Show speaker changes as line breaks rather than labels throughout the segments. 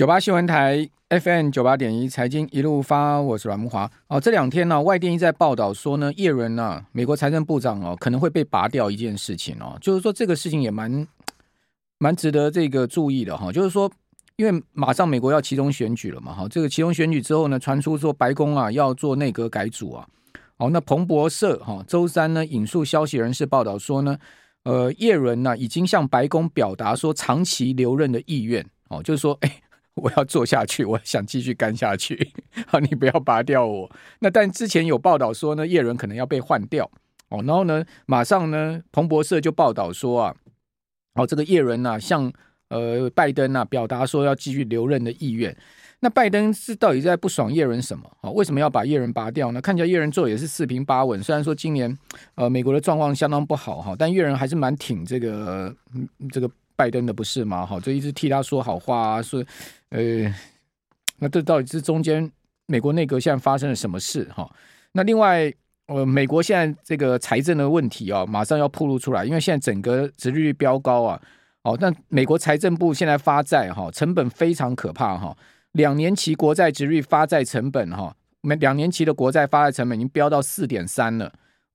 九八新闻台 FM 九八点一财经一路发，我是阮慕华。哦，这两天呢、啊，外电一在报道说呢，叶伦呢、啊，美国财政部长哦，可能会被拔掉一件事情哦，就是说这个事情也蛮蛮值得这个注意的哈。就是说，因为马上美国要期中选举了嘛，哈，这个期中选举之后呢，传出说白宫啊要做内阁改组啊。哦，那彭博社哈周三呢引述消息人士报道说呢，呃，叶伦呢已经向白宫表达说长期留任的意愿哦，就是说，哎。我要做下去，我想继续干下去。好，你不要拔掉我。那但之前有报道说呢，叶伦可能要被换掉哦。然后呢，马上呢，彭博社就报道说啊，哦，这个叶伦啊，向呃拜登啊表达说要继续留任的意愿。那拜登是到底在不爽叶伦什么？啊，为什么要把叶伦拔掉呢？看起来叶伦做也是四平八稳。虽然说今年呃美国的状况相当不好哈，但叶伦还是蛮挺这个这个。拜登的不是吗？好，就一直替他说好话啊，说，呃，那这到底是中间美国内阁现在发生了什么事？哈，那另外，呃，美国现在这个财政的问题啊，马上要暴露出来，因为现在整个殖利率飙高啊，哦，但美国财政部现在发债哈，成本非常可怕哈，两年期国债殖率发债成本哈，每两年期的国债发债成本已经飙到四点三了，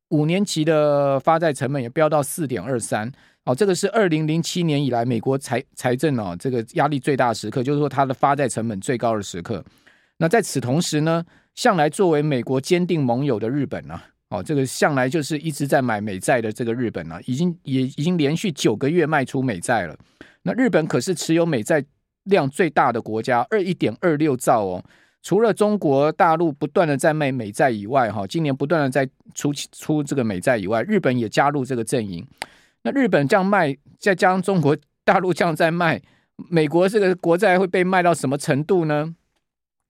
五年期的发债成本也飙到四点二三。哦，这个是二零零七年以来美国财财政哦，这个压力最大的时刻，就是说它的发债成本最高的时刻。那在此同时呢，向来作为美国坚定盟友的日本呢，哦，这个向来就是一直在买美债的这个日本呢，已经也已经连续九个月卖出美债了。那日本可是持有美债量最大的国家，二一点二六兆哦。除了中国大陆不断的在卖美债以外，哈，今年不断的在出出这个美债以外，日本也加入这个阵营。那日本这样卖，再加上中国大陆这样在卖，美国这个国债会被卖到什么程度呢？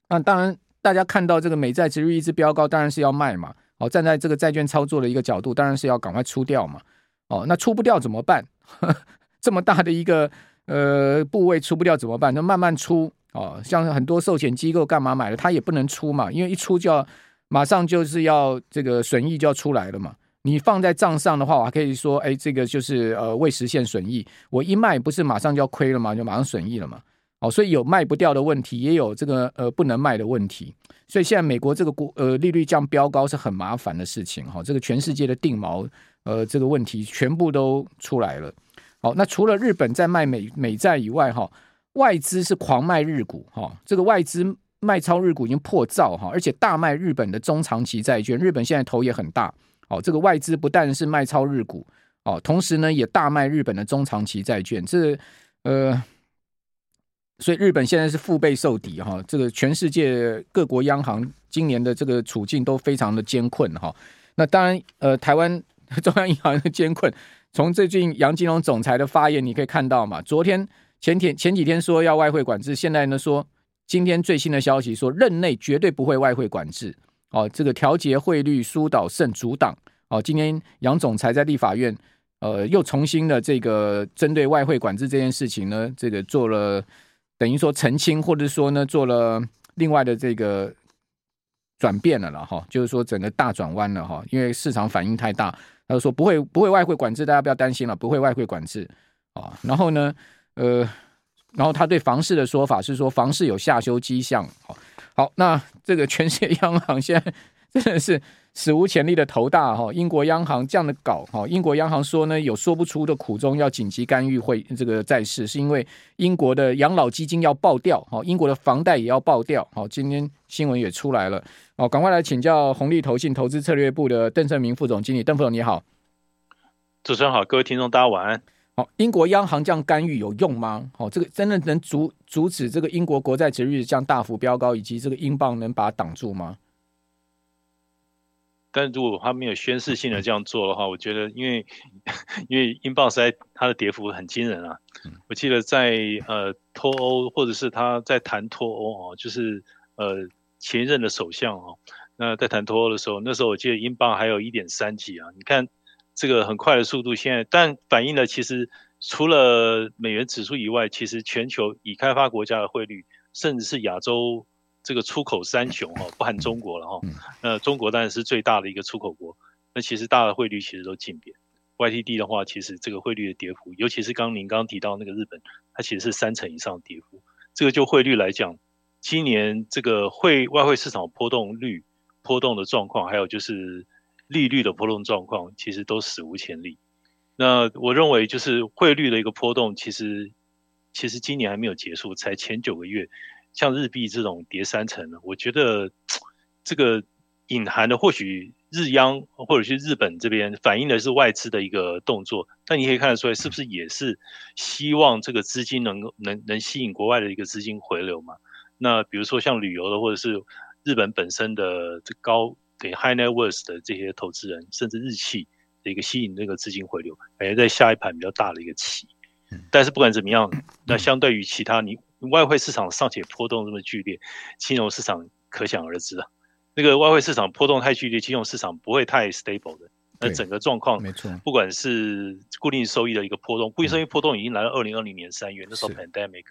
那当然，大家看到这个美债值率一直飙高，当然是要卖嘛。哦，站在这个债券操作的一个角度，当然是要赶快出掉嘛。哦，那出不掉怎么办？这么大的一个呃部位出不掉怎么办？那慢慢出哦。像很多寿险机构干嘛买的，它也不能出嘛，因为一出就要马上就是要这个损益就要出来了嘛。你放在账上的话，我还可以说，哎，这个就是呃未实现损益。我一卖，不是马上就要亏了吗？就马上损益了嘛。哦，所以有卖不掉的问题，也有这个呃不能卖的问题。所以现在美国这个国呃利率降标高是很麻烦的事情哈。这个全世界的定锚呃这个问题全部都出来了。好，那除了日本在卖美美债以外哈，外资是狂卖日股哈。这个外资卖超日股已经破兆哈，而且大卖日本的中长期债券。日本现在头也很大。哦，这个外资不但是卖超日股，哦，同时呢也大卖日本的中长期债券，这呃，所以日本现在是腹背受敌哈、哦。这个全世界各国央行今年的这个处境都非常的艰困哈、哦。那当然，呃，台湾中央银行的艰困，从最近杨金龙总裁的发言你可以看到嘛。昨天、前天、前几天说要外汇管制，现在呢说今天最新的消息说任内绝对不会外汇管制。哦，这个调节汇率疏导胜阻挡。哦，今天杨总裁在立法院，呃，又重新的这个针对外汇管制这件事情呢，这个做了等于说澄清，或者说呢，做了另外的这个转变了了哈，就是说整个大转弯了哈，因为市场反应太大，他就说不会不会外汇管制，大家不要担心了，不会外汇管制啊。然后呢，呃，然后他对房市的说法是说房市有下修迹象，好，那这个全世界央行现在真的是史无前例的头大哈。英国央行这样的搞哈，英国央行说呢，有说不出的苦衷，要紧急干预会这个债市，是因为英国的养老基金要爆掉哈，英国的房贷也要爆掉。好，今天新闻也出来了，好，赶快来请教红利投信投资策略部的邓胜明副总经理，邓副总你好，
主持人好，各位听众大家晚安。
好，英国央行这样干预有用吗？好，这个真的能阻阻止这个英国国债殖利率这样大幅飙高，以及这个英镑能把它挡住吗？
但如果他没有宣示性的这样做的话，我觉得，因为 因为英镑实在它的跌幅很惊人啊。我记得在呃脱欧或者是他在谈脱欧啊，就是呃前任的首相啊，那在谈脱欧的时候，那时候我记得英镑还有一点三几啊，你看。这个很快的速度，现在但反映了其实除了美元指数以外，其实全球已开发国家的汇率，甚至是亚洲这个出口三雄哈，不含中国了哈。那中国当然是最大的一个出口国，那其实大的汇率其实都进贬。YTD 的话，其实这个汇率的跌幅，尤其是刚您刚刚提到那个日本，它其实是三成以上的跌幅。这个就汇率来讲，今年这个汇外汇市场波动率波动的状况，还有就是利率的波动状况，其实都史无前例。那我认为就是汇率的一个波动，其实其实今年还没有结束，才前九个月，像日币这种跌三成，我觉得这个隐含的或许日央或者是日本这边反映的是外资的一个动作，但你可以看得出来，是不是也是希望这个资金能够能能吸引国外的一个资金回流嘛？那比如说像旅游的，或者是日本本身的这高给 high net worth 的这些投资人，甚至日企。的一个吸引那个资金回流，感觉在下一盘比较大的一个棋。但是不管怎么样，那相对于其他，你外汇市场尚且波动这么剧烈，金融市场可想而知啊。那个外汇市场波动太剧烈，金融市场不会太 stable 的。那整个状况，没错，不管是固定收益的一个波动，固定收益波动已经来到二零二零年三月，那时候 pandemic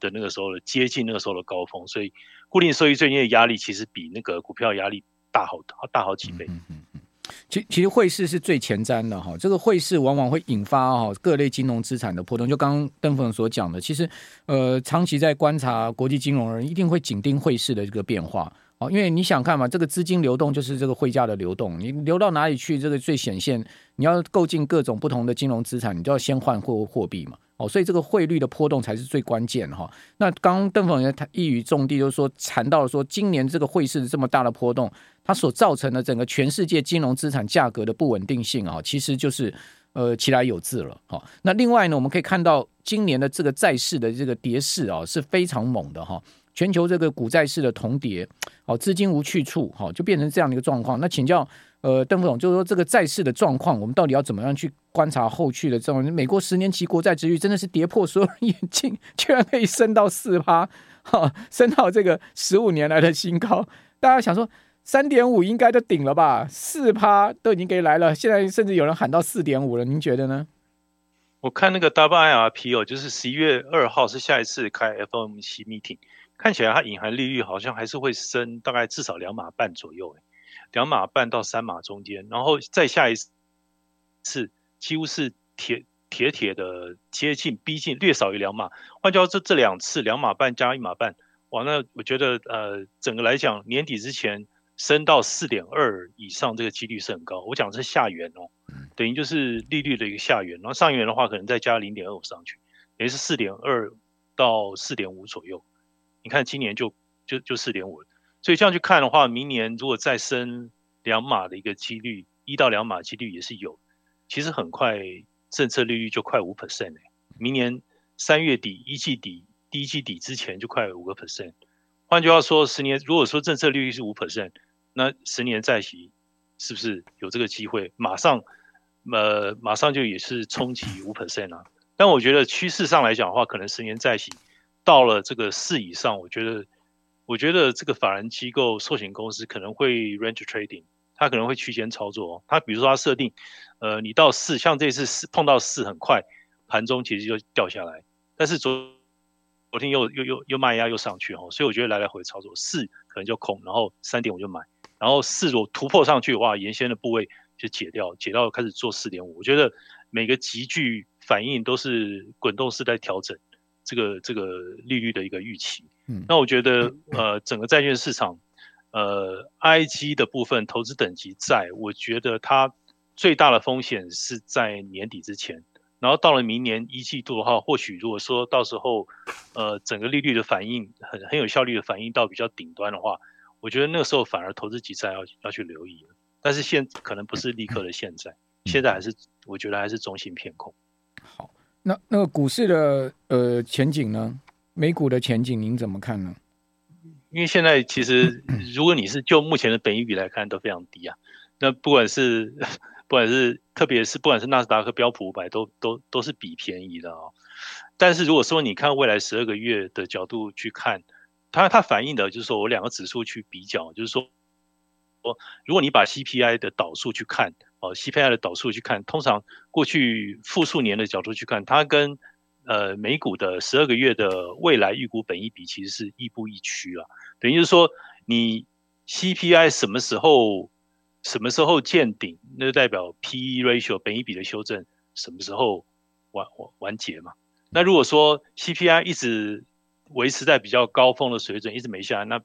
的那个时候的接近那个时候的高峰，所以固定收益最近的压力其实比那个股票压力大好大好几倍。嗯嗯嗯
其其实汇市是最前瞻的哈，这个汇市往往会引发哈各类金融资产的波动。就刚刚登峰所讲的，其实呃长期在观察国际金融人一定会紧盯汇市的这个变化啊，因为你想看嘛，这个资金流动就是这个汇价的流动，你流到哪里去，这个最显现。你要购进各种不同的金融资产，你就要先换货货币嘛。哦，所以这个汇率的波动才是最关键哈。那刚邓凤他一语中的，就是说谈到了说，今年这个汇市这么大的波动，它所造成的整个全世界金融资产价格的不稳定性啊，其实就是呃其来有自了。好，那另外呢，我们可以看到今年的这个债市的这个跌势啊是非常猛的哈。全球这个股债市的同跌，哦，资金无去处，好，就变成这样的一个状况。那请教。呃，邓副总就是说，这个债市的状况，我们到底要怎么样去观察后续的这种？美国十年期国债殖率真的是跌破所有人眼镜，居然可以升到四趴，哈，升到这个十五年来的新高。大家想说，三点五应该都顶了吧？四趴都已经给来了，现在甚至有人喊到四点五了，您觉得呢？
我看那个 WIRP 哦，就是十一月二号是下一次开 FOMC meeting，看起来它隐含利率好像还是会升，大概至少两码半左右，两码半到三码中间，然后再下一次，几乎是铁铁铁的接近逼近，略少于两码。换句话说，这这两次两码半加一码半，哇，那我觉得呃，整个来讲年底之前升到四点二以上，这个几率是很高。我讲的是下缘哦，等于就是利率的一个下缘，然后上缘的话可能再加零点二五上去，等于是四点二到四点五左右。你看今年就就就四点五。所以这样去看的话，明年如果再升两码的一个几率，一到两码几率也是有。其实很快政策利率就快五 percent 了，明年三月底一季底第一季底之前就快五个 percent。换句话说，十年如果说政策利率是五 percent，那十年债息是不是有这个机会马上呃马上就也是冲击五 percent 啊？但我觉得趋势上来讲的话，可能十年债息到了这个四以上，我觉得。我觉得这个法人机构、寿险公司可能会 range trading，它可能会区间操作。哦它比如说它设定，呃，你到四，像这次四碰到四很快，盘中其实就掉下来。但是昨昨天又又又又卖压又上去哦，所以我觉得来来回操作，四可能就空，然后三点我就买，然后四如突破上去的话，原先的部位就解掉，解掉开始做四点五。我觉得每个急剧反应都是滚动式在调整这个这个利率的一个预期。那我觉得，呃，整个债券市场，呃，IG 的部分投资等级债，我觉得它最大的风险是在年底之前，然后到了明年一季度的话，或许如果说到时候，呃，整个利率的反应很很有效率的反应到比较顶端的话，我觉得那个时候反而投资级债要要去留意了。但是现可能不是立刻的现在，现在还是我觉得还是中性偏空。
好，那那个股市的呃前景呢？美股的前景您怎么看呢？
因为现在其实，如果你是就目前的本益比来看，都非常低啊。那不管是 不管是特别是不管是纳斯达克、标普五百，都都都是比便宜的哦。但是如果说你看未来十二个月的角度去看，它它反映的就是说我两个指数去比较，就是说，如果你把 CPI 的导数去看哦，CPI 的导数去看，通常过去复数年的角度去看，它跟呃，美股的十二个月的未来预估本益比其实是亦步亦趋啊，等于就是说，你 CPI 什么时候什么时候见顶，那就代表 PE ratio 本益比的修正什么时候完完完结嘛？那如果说 CPI 一直维持在比较高峰的水准，一直没下来，那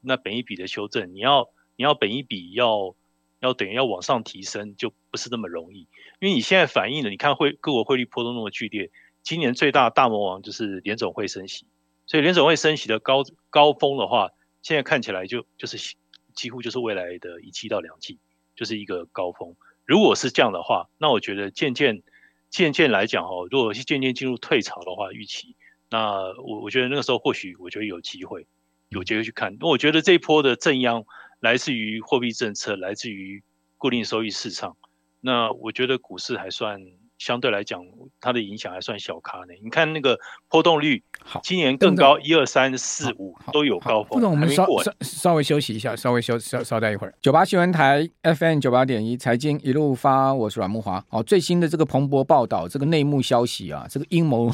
那本一笔的修正，你要你要本一笔要要等于要往上提升，就不是那么容易，因为你现在反映了，你看汇各国汇率波动那么剧烈，今年最大大魔王就是联总会升息，所以联总会升息的高高峰的话，现在看起来就就是几乎就是未来的一季到两季，就是一个高峰。如果是这样的话，那我觉得渐渐渐渐来讲哦，如果是渐渐进入退潮的话，预期，那我我觉得那个时候或许我觉得有机会，有机会去看。那我觉得这一波的正央来自于货币政策，来自于固定收益市场。那我觉得股市还算。相对来讲，它的影响还算小咖呢。你看那个波动率，好，今年更高，一二三四五都有高峰。
不，我们稍稍稍微休息一下，稍微休稍稍待一会儿。九八新闻台 FM 九八点一财经一路发，我是阮慕华。哦，最新的这个彭博报道，这个内幕消息啊，这个阴谋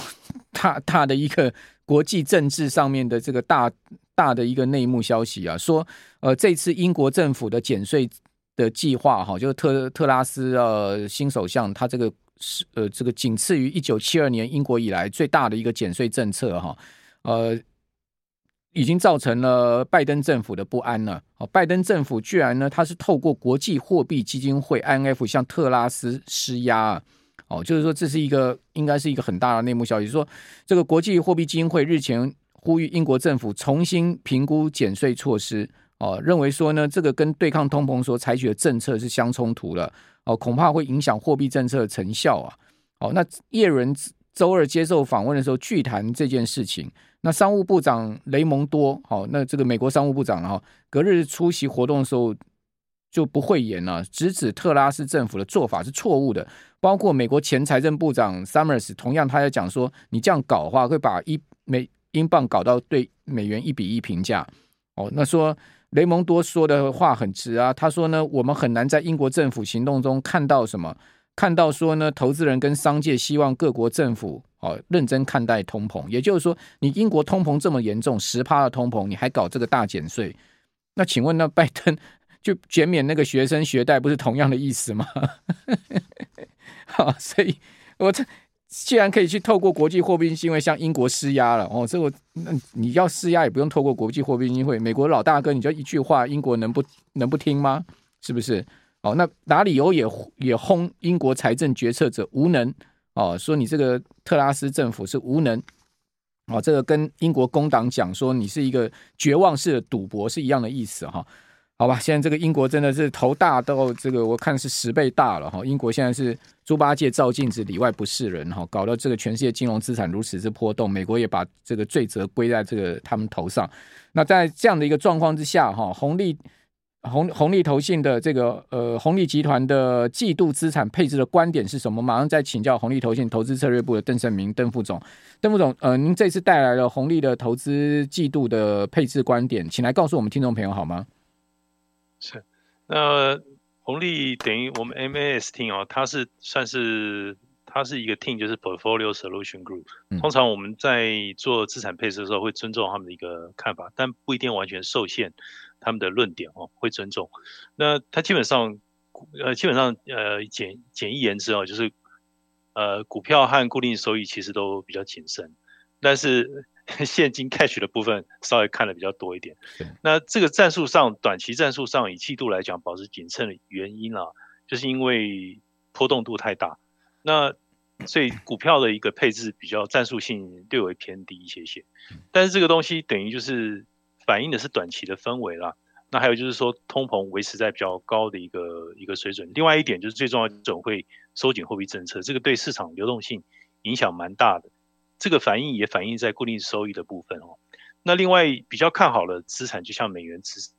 大大的一个国际政治上面的这个大大的一个内幕消息啊，说呃，这次英国政府的减税的计划哈，就是特特拉斯呃新首相他这个。是呃，这个仅次于一九七二年英国以来最大的一个减税政策哈，呃，已经造成了拜登政府的不安了。哦，拜登政府居然呢，他是透过国际货币基金会 IMF 向特拉斯施压哦，就是说这是一个应该是一个很大的内幕消息，说这个国际货币基金会日前呼吁英国政府重新评估减税措施哦，认为说呢，这个跟对抗通膨所采取的政策是相冲突了。哦，恐怕会影响货币政策的成效啊！哦，那叶伦周二接受访问的时候，拒谈这件事情。那商务部长雷蒙多，好，那这个美国商务部长哈，隔日出席活动的时候就不讳言了，直指特拉斯政府的做法是错误的。包括美国前财政部长 Summers，同样他也讲说，你这样搞的话，会把一美英镑搞到对美元一比一平价。哦，那说。雷蒙多说的话很直啊，他说呢，我们很难在英国政府行动中看到什么，看到说呢，投资人跟商界希望各国政府哦认真看待通膨，也就是说，你英国通膨这么严重，十趴的通膨，你还搞这个大减税，那请问那 拜登就减免那个学生学贷，不是同样的意思吗？好，所以我这。既然可以去透过国际货币基金会向英国施压了哦，这个那你要施压也不用透过国际货币基金会，美国老大哥你就一句话，英国能不能不听吗？是不是？哦，那拿理由也也轰英国财政决策者无能哦，说你这个特拉斯政府是无能哦，这个跟英国工党讲说你是一个绝望式的赌博是一样的意思哈。好吧，现在这个英国真的是头大到这个，我看是十倍大了哈。英国现在是猪八戒照镜子，里外不是人哈，搞到这个全世界金融资产如此之波动，美国也把这个罪责归在这个他们头上。那在这样的一个状况之下哈，红利红红利投信的这个呃红利集团的季度资产配置的观点是什么？马上再请教红利投信投资策略部的邓胜明邓副总。邓副总，呃，您这次带来了红利的投资季度的配置观点，请来告诉我们听众朋友好吗？
是，那红利等于我们 MAS team 哦，它是算是它是一个 team，就是 Portfolio Solution Group。通常我们在做资产配置的时候，会尊重他们的一个看法，但不一定完全受限他们的论点哦，会尊重。那它基本上，呃，基本上呃简简易言之哦，就是呃股票和固定收益其实都比较谨慎，但是。现金 cash 的部分稍微看的比较多一点，那这个战术上，短期战术上以季度来讲保持谨慎的原因啊，就是因为波动度太大，那所以股票的一个配置比较战术性略微偏低一些些，但是这个东西等于就是反映的是短期的氛围啦。那还有就是说通膨维持在比较高的一个一个水准，另外一点就是最重要总会收紧货币政策，这个对市场流动性影响蛮大的。这个反应也反映在固定收益的部分哦。那另外比较看好的资产，就像美元资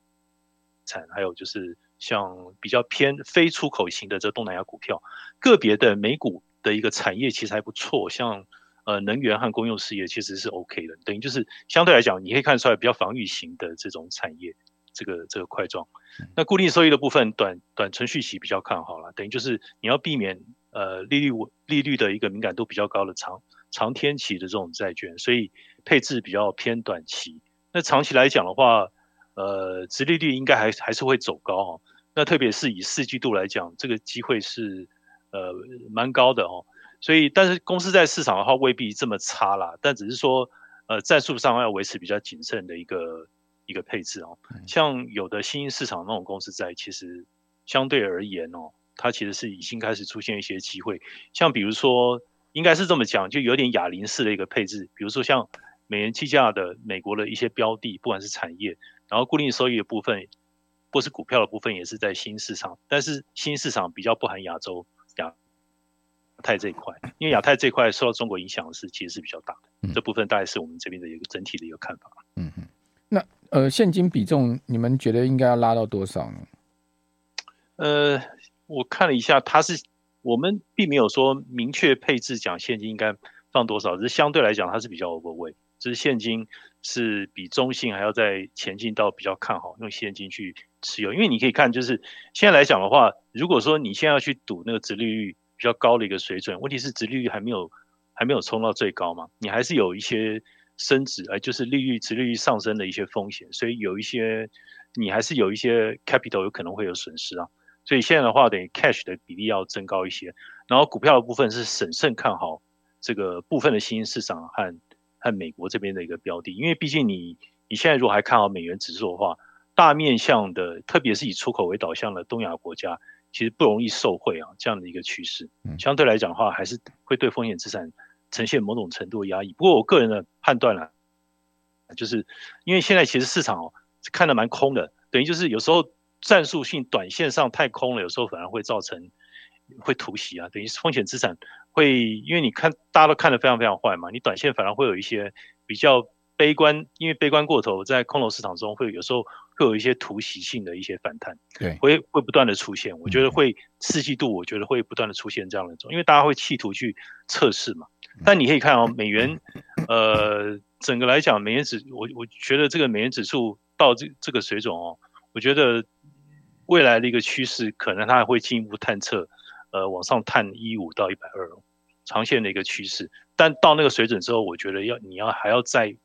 产，还有就是像比较偏非出口型的这东南亚股票，个别的美股的一个产业其实还不错，像呃能源和公用事业其实是 OK 的。等于就是相对来讲，你可以看出来比较防御型的这种产业，这个这个块状。那固定收益的部分，短短存续期比较看好了，等于就是你要避免呃利率利率的一个敏感度比较高的长。长天期的这种债券，所以配置比较偏短期。那长期来讲的话，呃，殖利率应该还还是会走高哦。那特别是以四季度来讲，这个机会是呃蛮高的哦。所以，但是公司在市场的话未必这么差啦。但只是说，呃战术上要维持比较谨慎的一个一个配置哦。像有的新兴市场那种公司在，其实相对而言哦，它其实是已经开始出现一些机会。像比如说，应该是这么讲，就有点哑铃式的一个配置，比如说像美元计价的美国的一些标的，不管是产业，然后固定收益的部分。或是股票的部分也是在新市场，但是新市场比较不含亚洲亚太这一块，因为亚太这一块受到中国影响是其实是比较大的，嗯、这部分大概是我们这边的一个整体的一个看法。
嗯哼，那呃现金比重你们觉得应该要拉到多少呢？
呃，我看了一下，它是我们并没有说明确配置讲现金应该放多少，只是相对来讲它是比较 overweight，就是现金是比中性还要再前进到比较看好用现金去。持有，因为你可以看，就是现在来讲的话，如果说你现在要去赌那个殖利率比较高的一个水准，问题是殖利率还没有还没有冲到最高嘛，你还是有一些升值，哎，就是利率殖利率上升的一些风险，所以有一些你还是有一些 capital 有可能会有损失啊，所以现在的话，等于 cash 的比例要增高一些，然后股票的部分是审慎看好这个部分的新兴市场和和美国这边的一个标的，因为毕竟你你现在如果还看好美元指数的话。大面向的，特别是以出口为导向的东亚国家，其实不容易受惠啊，这样的一个趋势，相对来讲的话，还是会对风险资产呈现某种程度的压抑。不过我个人的判断呢，就是因为现在其实市场哦看得蛮空的，等于就是有时候战术性短线上太空了，有时候反而会造成会突袭啊，等于风险资产会因为你看大家都看得非常非常坏嘛，你短线反而会有一些比较。悲观，因为悲观过头，在空头市场中会有时候会有一些突袭性的一些反弹，
对，
会会不断的出现。我觉得会四季度，我觉得会不断的出现这样的一种，因为大家会企图去测试嘛。但你可以看哦，美元，呃，整个来讲，美元指，我我觉得这个美元指数到这这个水准哦，我觉得未来的一个趋势，可能它还会进一步探测，呃，往上探一五到一百二，长线的一个趋势。但到那个水准之后，我觉得要你要还要再。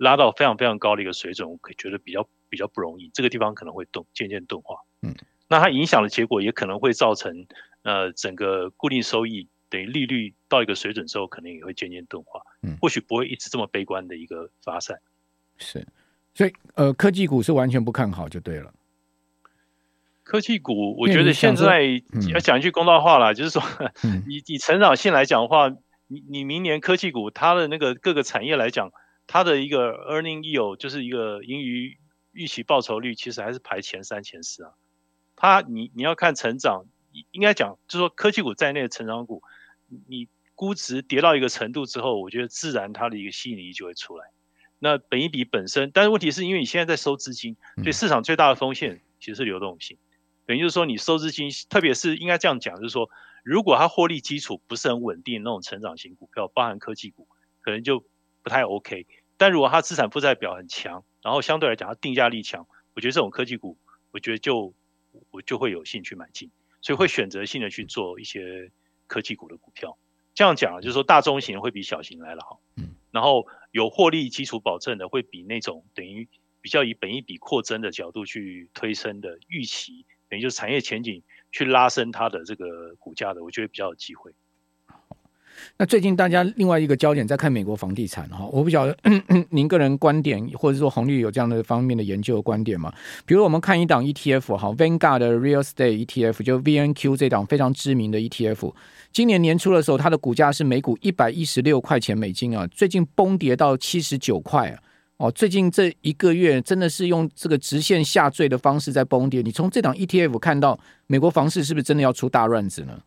拉到非常非常高的一个水准，我可觉得比较比较不容易，这个地方可能会动渐渐钝化。嗯，那它影响的结果也可能会造成，呃，整个固定收益等于利率到一个水准之后，可能也会渐渐钝化。嗯，或许不会一直这么悲观的一个发散。
是，所以呃，科技股是完全不看好就对了。
科技股，我觉得现在要讲一句公道话啦，就是说，你、以 以成长性来讲的话，你你明年科技股它的那个各个产业来讲。它的一个 earning yield 就是一个盈余预期报酬率，其实还是排前三、前四啊。它你你要看成长，应该讲就是说科技股在内的成长股，你估值跌到一个程度之后，我觉得自然它的一个吸引力就会出来。那本一比本身，但是问题是因为你现在在收资金，所以市场最大的风险其实是流动性。等于就是说你收资金，特别是应该这样讲，就是说如果它获利基础不是很稳定，那种成长型股票，包含科技股，可能就不太 OK。但如果它资产负债表很强，然后相对来讲它定价力强，我觉得这种科技股，我觉得就我就会有兴趣买进，所以会选择性的去做一些科技股的股票。这样讲就是说大中型会比小型来的好，嗯，然后有获利基础保证的会比那种等于比较以本一比扩增的角度去推升的预期，等于就是产业前景去拉升它的这个股价的，我觉得比较有机会。
那最近大家另外一个焦点在看美国房地产哈，我不晓得 您个人观点，或者说红利有这样的方面的研究的观点吗？比如我们看一档 ETF 哈，Vanguard 的 Real Estate ETF 就 VNQ 这档非常知名的 ETF，今年年初的时候，它的股价是每股一百一十六块钱美金啊，最近崩跌到七十九块啊，哦，最近这一个月真的是用这个直线下坠的方式在崩跌。你从这档 ETF 看到美国房市是不是真的要出大乱子呢？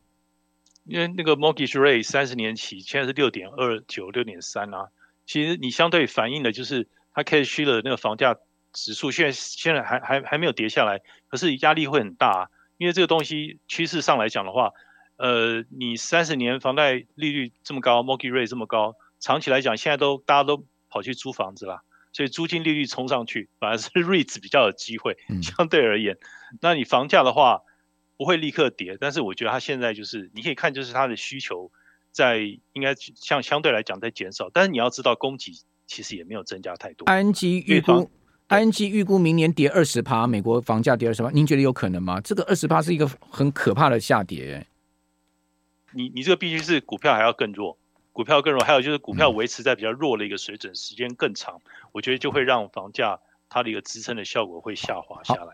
因为那个 mortgage rate 三十年期现在是六点二九、六点三啊，其实你相对反映的就是它 cash 区的那个房价指数，现在现在还还还没有跌下来，可是压力会很大啊。因为这个东西趋势上来讲的话，呃，你三十年房贷利率这么高，mortgage rate 这么高，长期来讲现在都大家都跑去租房子了，所以租金利率冲上去，反而是 REITs 比较有机会。相对而言，那你房价的话。不会立刻跌，但是我觉得它现在就是你可以看，就是它的需求在应该像相对来讲在减少，但是你要知道供给其实也没有增加太多。
安吉预估，ING 预估明年跌二十趴，美国房价跌二十趴，您觉得有可能吗？这个二十趴是一个很可怕的下跌。
你你这个必须是股票还要更弱，股票更弱，还有就是股票维持在比较弱的一个水准，时间更长，我觉得就会让房价它的一个支撑的效果会下滑下来。